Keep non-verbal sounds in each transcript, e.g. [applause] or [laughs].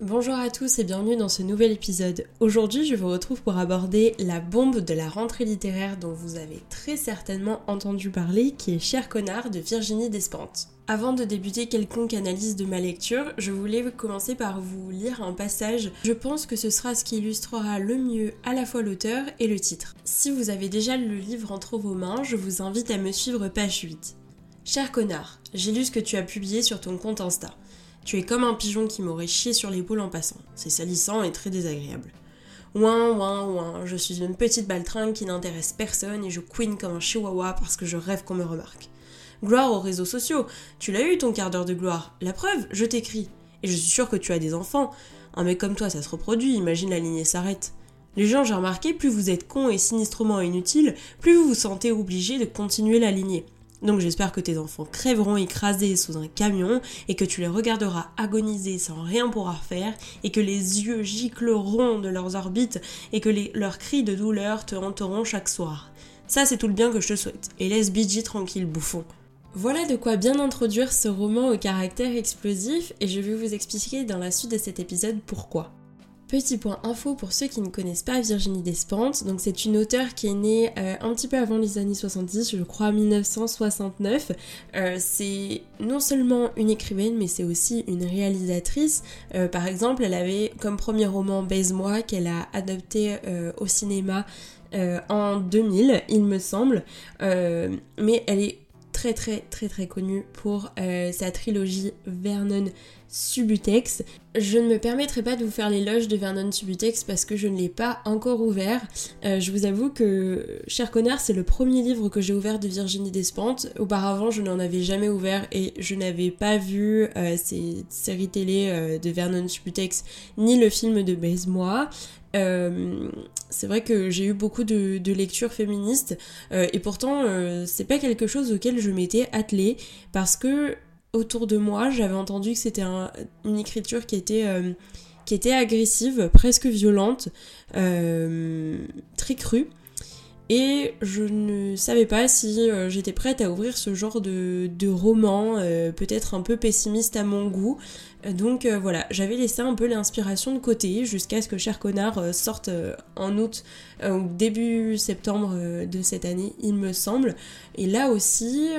Bonjour à tous et bienvenue dans ce nouvel épisode. Aujourd'hui, je vous retrouve pour aborder la bombe de la rentrée littéraire dont vous avez très certainement entendu parler, qui est Cher connard de Virginie Despentes. Avant de débuter quelconque analyse de ma lecture, je voulais commencer par vous lire un passage. Je pense que ce sera ce qui illustrera le mieux à la fois l'auteur et le titre. Si vous avez déjà le livre entre vos mains, je vous invite à me suivre page 8. Cher connard, j'ai lu ce que tu as publié sur ton compte Insta. Tu es comme un pigeon qui m'aurait chié sur l'épaule en passant. C'est salissant et très désagréable. Ouin, ouin, ouin, je suis une petite baltringue qui n'intéresse personne et je queen comme un chihuahua parce que je rêve qu'on me remarque. Gloire aux réseaux sociaux, tu l'as eu ton quart d'heure de gloire. La preuve, je t'écris. Et je suis sûre que tu as des enfants. Un mec comme toi, ça se reproduit, imagine la lignée s'arrête. Les gens, j'ai remarqué, plus vous êtes con et sinistrement inutile, plus vous vous sentez obligé de continuer la lignée. Donc j'espère que tes enfants crèveront écrasés sous un camion et que tu les regarderas agoniser sans rien pouvoir faire et que les yeux gicleront de leurs orbites et que leurs cris de douleur te hanteront chaque soir. Ça c'est tout le bien que je te souhaite. Et laisse BG tranquille bouffon. Voilà de quoi bien introduire ce roman au caractère explosif et je vais vous expliquer dans la suite de cet épisode pourquoi. Petit point info pour ceux qui ne connaissent pas Virginie Despentes, donc c'est une auteure qui est née euh, un petit peu avant les années 70, je crois 1969. Euh, c'est non seulement une écrivaine, mais c'est aussi une réalisatrice. Euh, par exemple, elle avait comme premier roman Baise-moi qu'elle a adapté au cinéma en 2000, il me semble. mais elle est très très très très connue pour sa trilogie Vernon Subutex. Je ne me permettrai pas de vous faire l'éloge de Vernon Subutex parce que je ne l'ai pas encore ouvert. Euh, je vous avoue que Cher Connard, c'est le premier livre que j'ai ouvert de Virginie Despentes. Auparavant, je n'en avais jamais ouvert et je n'avais pas vu euh, ces séries télé euh, de Vernon Subutex ni le film de Baise-moi. C'est vrai que j'ai eu beaucoup de, lectures féministes et pourtant c'est pas quelque chose auquel je m'étais attelée parce que autour de moi, j'avais entendu que c'était une écriture qui était, euh, agressive, presque violente, euh, très crue. Et je ne savais pas si euh, j'étais prête à ouvrir ce genre de, de roman, peut-être un peu pessimiste à mon goût. Donc voilà, j'avais laissé un peu l'inspiration de côté jusqu'à ce que Cher Connard sorte en août ou début septembre de cette année, il me semble. Et là aussi,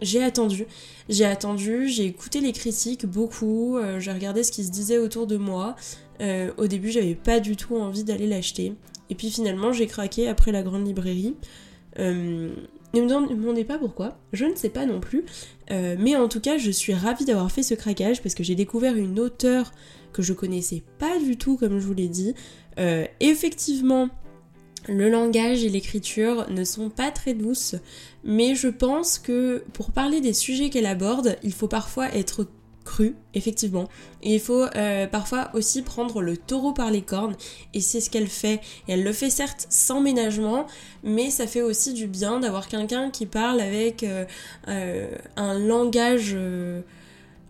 j'ai attendu. J'ai attendu, j'ai écouté les critiques beaucoup, euh, j'ai regardé ce qui se disait autour de moi. Euh, au début, j'avais pas du tout envie d'aller l'acheter. Et puis finalement, j'ai craqué après la grande librairie. Euh, ne me demandez pas pourquoi, je ne sais pas non plus. mais en tout cas, je suis ravie d'avoir fait ce craquage parce que j'ai découvert une auteure que je connaissais pas du tout, comme je vous l'ai dit. effectivement, le langage et l'écriture ne sont pas très douces, mais je pense que pour parler des sujets qu'elle aborde, il faut parfois être cru, effectivement. Il faut euh, parfois aussi prendre le taureau par les cornes, et c'est ce qu'elle fait. Elle le fait certes sans ménagement, mais ça fait aussi du bien d'avoir quelqu'un qui parle avec euh, euh, un langage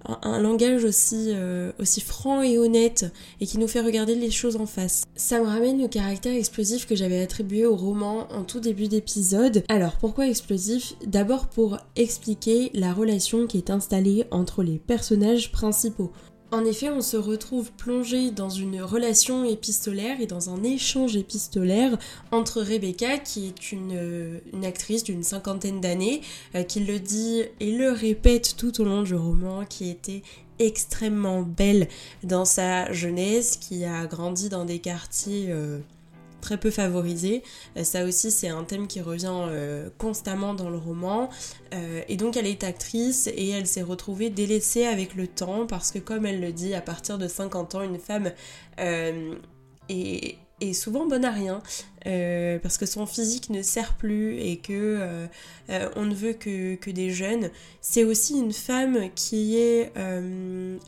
un, langage aussi, euh, aussi franc et honnête et qui nous fait regarder les choses en face. Ça me ramène au caractère explosif que j'avais attribué au roman en tout début d'épisode. Alors pourquoi explosif? D'abord pour expliquer la relation qui est installée entre les personnages principaux. En effet, on se retrouve plongé dans une relation épistolaire et dans un échange épistolaire entre Rebecca, qui est une, actrice d'une cinquantaine d'années, euh, qui le dit et le répète tout au long du roman, qui était extrêmement belle dans sa jeunesse, qui a grandi dans des quartiers... Euh, très peu favorisée. Euh, ça aussi, c'est un thème qui revient euh, constamment dans le roman. Euh, et donc, elle est actrice et elle s'est retrouvée délaissée avec le temps parce que, comme elle le dit, à partir de 50 ans, une femme est, souvent bonne à rien parce que son physique ne sert plus et que on ne veut que, que des jeunes. C'est aussi une femme qui est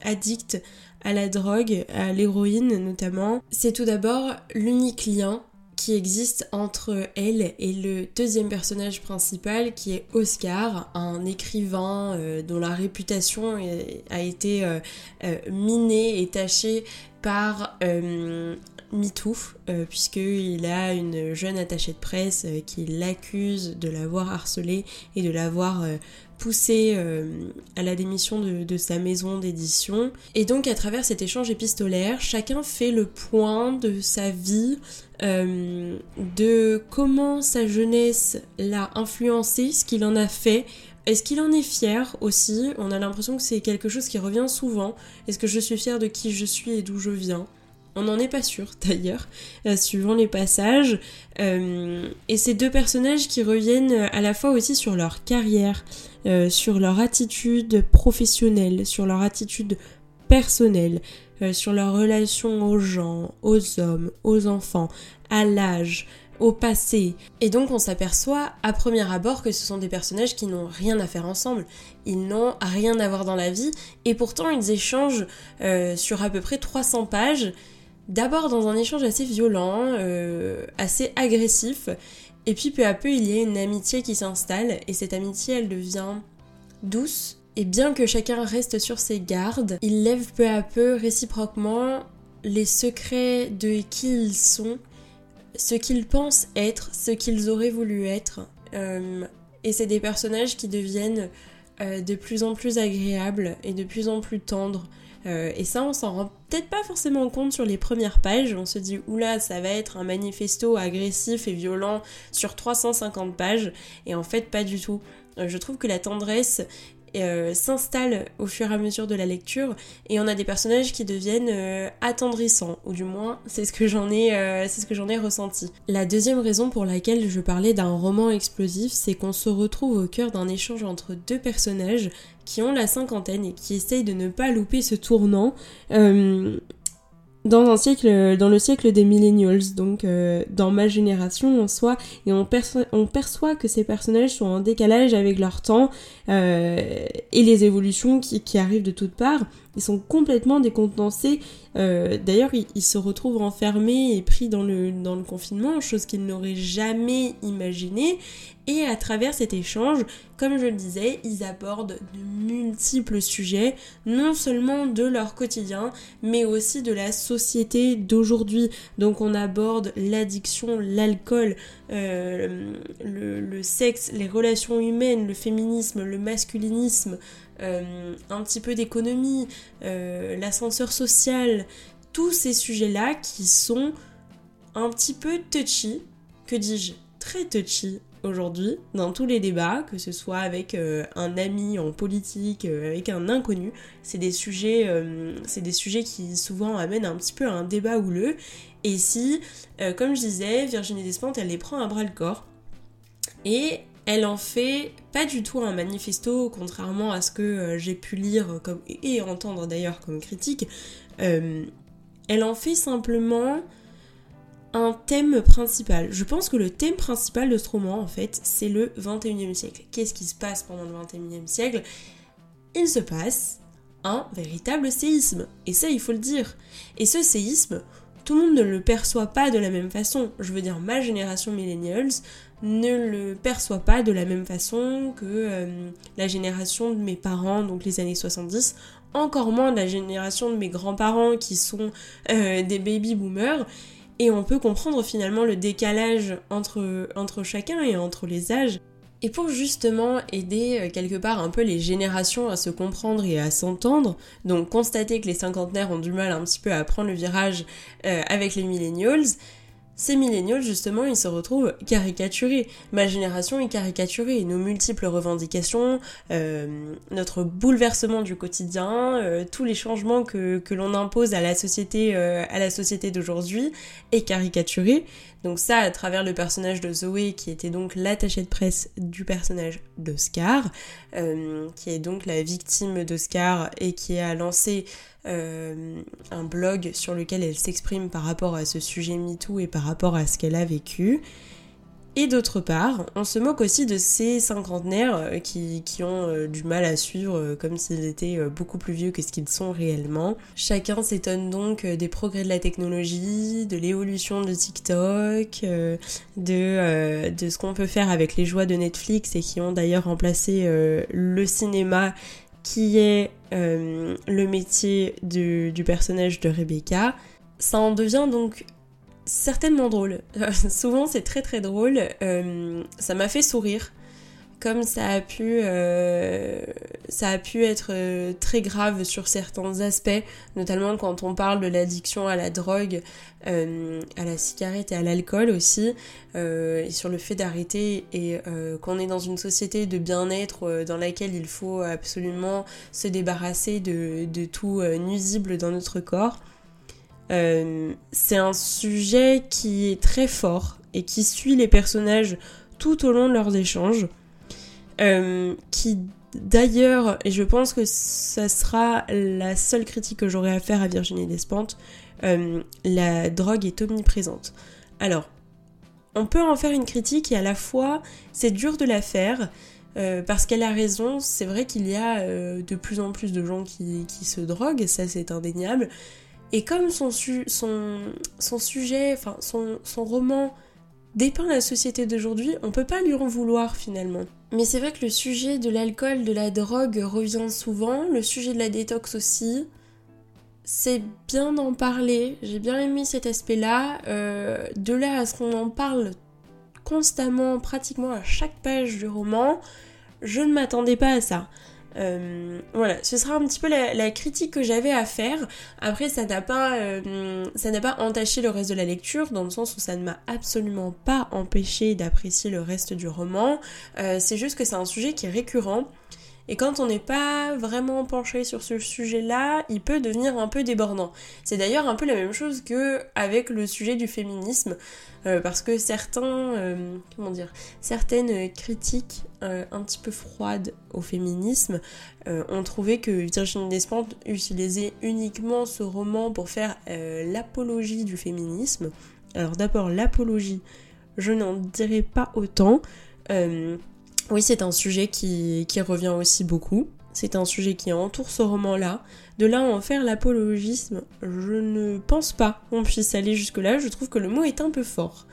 addicte à la drogue, à l'héroïne notamment. C'est tout d'abord l'unique lien qui existe entre elle et le deuxième personnage principal qui est Oscar, un écrivain euh, dont la réputation a été euh, euh, minée et tachée par MeToo, puisqu'il a une jeune attachée de presse qui l'accuse de l'avoir harcelé et de l'avoir poussé à la démission de, sa maison d'édition. Et donc à travers cet échange épistolaire, chacun fait le point de sa vie, de comment sa jeunesse l'a influencé, ce qu'il en a fait, est-ce qu'il en est fier aussi? On a l'impression que c'est quelque chose qui revient souvent. Est-ce que je suis fière de qui je suis et d'où je viens? On n'en est pas sûr [laughs] d'ailleurs, euh, suivant les passages. Euh, et ces deux personnages qui reviennent à la fois aussi sur leur carrière, euh, sur leur attitude professionnelle, sur leur attitude personnelle, sur leur relation aux gens, aux hommes, aux enfants, à l'âge, au passé. Et donc on s'aperçoit à premier abord que ce sont des personnages qui n'ont rien à faire ensemble. Ils n'ont rien à voir dans la vie et pourtant ils échangent euh, sur à peu près 300 pages. D'abord dans un échange assez violent, euh, assez agressif. Et puis peu à peu il y a une amitié qui s'installe et cette amitié elle devient douce. Et bien que chacun reste sur ses gardes, ils lèvent peu à peu réciproquement les secrets de qui ils sont ce qu'ils pensent être, ce qu'ils auraient voulu être. Euh, et c'est des personnages qui deviennent euh, de plus en plus agréables et de plus en plus tendres. Euh, et ça, on s'en rend peut-être pas forcément compte sur les premières pages. On se dit, oula, ça va être un manifesto agressif et violent sur 350 pages. Et en fait, pas du tout. je trouve que la tendresse euh, s'installe au fur et à mesure de la lecture. Et on a des personnages qui deviennent euh, attendrissants. Ou du moins c'est ce que j'en ai euh, c'est ce que j'en ai ressenti. La deuxième raison pour laquelle je parlais d'un roman explosif, c'est qu'on se retrouve au cœur d'un échange entre deux personnages qui ont la cinquantaine et qui essayent de ne pas louper ce tournant dans un siècle, dans le siècle des millennials, donc euh, dans ma génération en soi, et on, on, perçoit que ces personnages sont en décalage avec leur temps euh, et les évolutions qui, qui, arrivent de toutes parts. Ils sont complètement décontenancés. Euh, d'ailleurs, ils, se retrouvent enfermés et pris dans le, confinement, chose qu'ils n'auraient jamais imaginé. Et à travers cet échange, comme je le disais, ils abordent de multiples sujets, non seulement de leur quotidien, mais aussi de la société d'aujourd'hui. Donc on aborde l'addiction, l'alcool, euh, le, sexe, les relations humaines, le féminisme, le masculinisme, euh, un petit peu d'économie, euh, l'ascenseur social, tous ces sujets-là qui sont un petit peu touchy, que dis-je, très touchy aujourd'hui dans tous les débats, que ce soit avec euh, un ami en politique, avec un inconnu. C'est des sujets, c'est des sujets qui souvent amènent un petit peu à un débat houleux. Et si, comme je disais, Virginie Despentes, elle les prend à bras le corps et elle en fait pas du tout un manifesto, contrairement à ce que j'ai pu lire et entendre d'ailleurs comme critique. elle en fait simplement un thème principal. Je pense que le thème principal de ce roman, en fait, c'est le 21e siècle. Qu'est-ce qui se passe pendant le 21e siècle? Il se passe un véritable séisme. Et ça, il faut le dire. Et ce séisme, tout le monde ne le perçoit pas de la même façon. Je veux dire, ma génération millennials ne le perçoit pas de la même façon que euh, la génération de mes parents, donc les années 70, encore moins la génération de mes grands-parents qui sont euh, des baby boomers et on peut comprendre finalement le décalage entre, chacun et entre les âges. Et pour justement aider euh, quelque part un peu les générations à se comprendre et à s'entendre, donc constater que les cinquantenaires ont du mal un petit peu à prendre le virage avec les millennials, ces milléniaux, justement, ils se retrouvent caricaturés. Ma génération est caricaturée. Nos multiples revendications, euh, notre bouleversement du quotidien, euh, tous les changements que, l'on impose à la société, euh, à la société d'aujourd'hui est caricaturé. Donc ça, à travers le personnage de Zoé, qui était donc l'attaché de presse du personnage d'Oscar, qui est donc la victime d'Oscar et qui a lancé euh, un blog sur lequel elle s'exprime par rapport à ce sujet MeToo et par rapport à ce qu'elle a vécu. Et d'autre part, on se moque aussi de ces cinquantenaires euh, qui, qui ont euh, du mal à suivre comme s'ils étaient beaucoup plus vieux que ce qu'ils sont réellement. Chacun s'étonne donc des progrès de la technologie, de l'évolution de TikTok, de, de ce qu'on peut faire avec les joies de Netflix et qui ont d'ailleurs remplacé le cinéma qui est euh, le métier du, personnage de Rebecca, ça en devient donc certainement drôle. [laughs] Souvent c'est très très drôle. Euh, ça m'a fait sourire comme ça a pu, euh, ça a pu être euh, très grave sur certains aspects, notamment quand on parle de l'addiction à la drogue, euh, à la cigarette et à l'alcool aussi, et sur le fait d'arrêter et qu'on est dans une société de bien-être dans laquelle il faut absolument se débarrasser de, de tout nuisible dans notre corps. c'est un sujet qui est très fort et qui suit les personnages tout au long de leurs échanges. Euh, d'ailleurs, et je pense que ça sera la seule critique que j'aurai à faire à Virginie Despentes, euh, la drogue est omniprésente. Alors, on peut en faire une critique et à la fois c'est dur de la faire euh, parce qu'elle a raison, c'est vrai qu'il y a de plus en plus de gens qui, se droguent, ça c'est indéniable. Et comme son, son, son sujet, son roman dépeint la société d'aujourd'hui, on peut pas lui en vouloir finalement. Mais c'est vrai que le sujet de l'alcool, de la drogue revient souvent, le sujet de la détox aussi. C'est bien d'en parler, j'ai bien aimé cet aspect-là. Euh, de là à ce qu'on en parle constamment, pratiquement à chaque page du roman, je ne m'attendais pas à ça. Euh, voilà, ce sera un petit peu la, critique que j'avais à faire. Après, ça n'a pas, euh, ça n'a pas entaché le reste de la lecture, dans le sens où ça ne m'a absolument pas empêché d'apprécier le reste du roman. Euh, c'est juste que c'est un sujet qui est récurrent. Et quand on n'est pas vraiment penché sur ce sujet-là, il peut devenir un peu débordant. C'est d'ailleurs un peu la même chose que avec le sujet du féminisme, euh, parce que certains, euh, certaines critiques euh, un petit peu froides au féminisme ont trouvé que Virginie Despentes utilisait uniquement ce roman pour faire l'apologie du féminisme. Alors d'abord l'apologie, je n'en dirai pas autant. Oui, c'est un sujet qui, revient aussi beaucoup. C'est un sujet qui entoure ce roman-là. De là à en faire l'apologisme, je ne pense pas qu'on puisse aller jusque-là. Je trouve que le mot est un peu fort.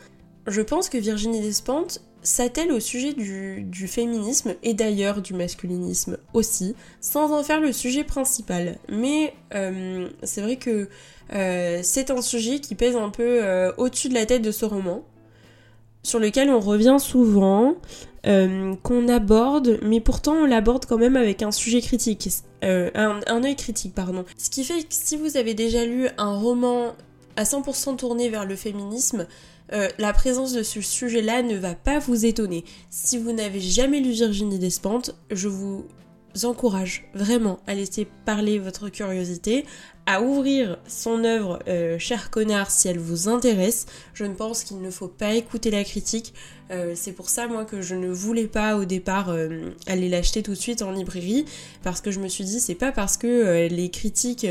Je pense que Virginie Despentes s'attelle au sujet du, féminisme et d'ailleurs du masculinisme aussi, sans en faire le sujet principal. Mais euh, c'est vrai que euh, c'est un sujet qui pèse un peu euh, au-dessus de la tête de ce roman sur lequel on revient souvent, euh, qu'on aborde, mais pourtant on l'aborde quand même avec un sujet critique, euh, un, œil critique, pardon. Ce qui fait que si vous avez déjà lu un roman à 100% tourné vers le féminisme, euh, la présence de ce sujet-là ne va pas vous étonner. Si vous n'avez jamais lu Virginie Despentes, je vous encourage vraiment à laisser parler votre curiosité, à ouvrir son œuvre euh, Cher connard si elle vous intéresse. Je ne pense qu'il ne faut pas écouter la critique. Euh, c'est pour ça moi que je ne voulais pas au départ euh, aller l'acheter tout de suite en librairie parce que je me suis dit c'est pas parce que les critiques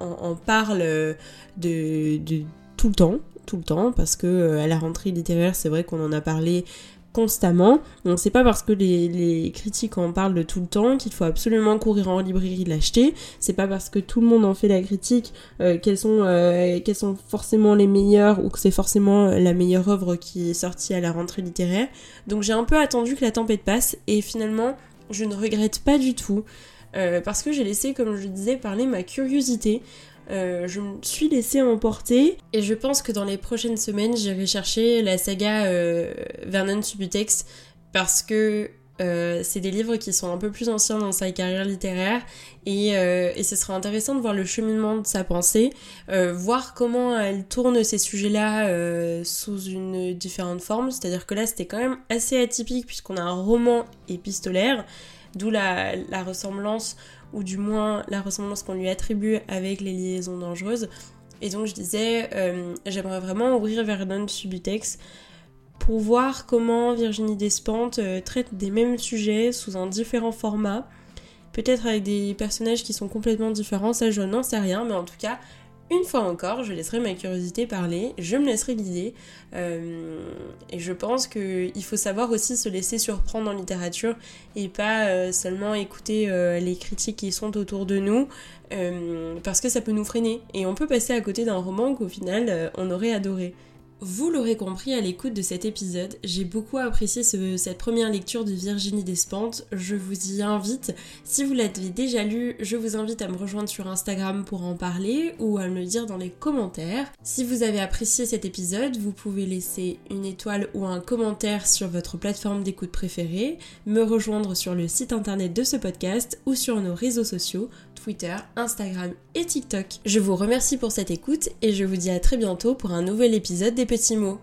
en, parlent tout le temps tout le temps parce que à la rentrée littéraire c'est vrai qu'on en a parlé constamment. Donc c'est pas parce que les, critiques en parlent tout le temps qu'il faut absolument courir en librairie l'acheter. C'est pas parce que tout le monde en fait la critique euh, qu'elles sont, euh, sont forcément les meilleures ou que c'est forcément la meilleure œuvre qui est sortie à la rentrée littéraire. Donc j'ai un peu attendu que la tempête passe et finalement je ne regrette pas du tout. Euh, parce que j'ai laissé, comme je disais, parler ma curiosité. Euh, je me suis laissée emporter. Et je pense que dans les prochaines semaines j'irai chercher la saga euh, Vernon Subutex parce que euh, c'est des livres qui sont un peu plus anciens dans sa carrière littéraire et, ce sera intéressant de voir le cheminement de sa pensée, voir comment elle tourne ces sujets-là sous une différente forme, c'est-à-dire que là c'était quand même assez atypique puisqu'on a un roman épistolaire, d'où la ressemblance ou du moins la ressemblance qu'on lui attribue avec les liaisons dangereuses. Et donc je disais, euh, j'aimerais vraiment ouvrir Vernon Subutex pour voir comment Virginie Despentes euh, traite des mêmes sujets sous un différent format, peut-être avec des personnages qui sont complètement différents, ça je n'en sais rien, mais en tout cas une fois encore, je laisserai ma curiosité parler, je me laisserai guider. Euh, et je pense qu'il faut savoir aussi se laisser surprendre en littérature et pas euh, seulement écouter euh, les critiques qui sont autour de nous, parce que ça peut nous freiner. Et on peut passer à côté d'un roman qu'au final on aurait adoré. Vous l'aurez compris à l'écoute de cet épisode, j'ai beaucoup apprécié cette première lecture de Virginie Despentes. Je vous y invite. Si vous l'avez déjà lu, je vous invite à me rejoindre sur Instagram pour en parler ou à me le dire dans les commentaires. Si vous avez apprécié cet épisode, vous pouvez laisser une étoile ou un commentaire sur votre plateforme d'écoute préférée, me rejoindre sur le site internet de ce podcast ou sur nos réseaux sociaux, Twitter, Instagram et TikTok. Je vous remercie pour cette écoute et je vous dis à très bientôt pour un nouvel épisode des petits mots.